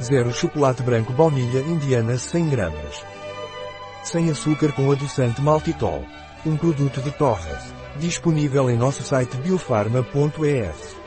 0 chocolate branco baunilha indiana 100 gramas. Sem açúcar com adoçante maltitol. Um produto de Torres. Disponível em nosso site biofarma.es.